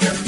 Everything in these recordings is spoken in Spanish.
Yeah.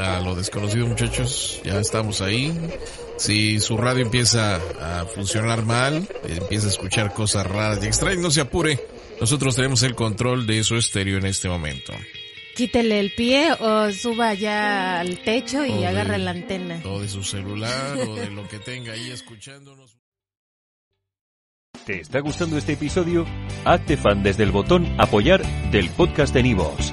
a lo desconocido muchachos, ya estamos ahí. Si su radio empieza a funcionar mal, empieza a escuchar cosas raras y extrañas, no se apure. Nosotros tenemos el control de su estéreo en este momento. Quítele el pie o suba ya al techo y agarre la antena. O de su celular o de lo que tenga ahí escuchándonos. ¿Te está gustando este episodio? Hazte fan desde el botón apoyar del podcast de Nivos.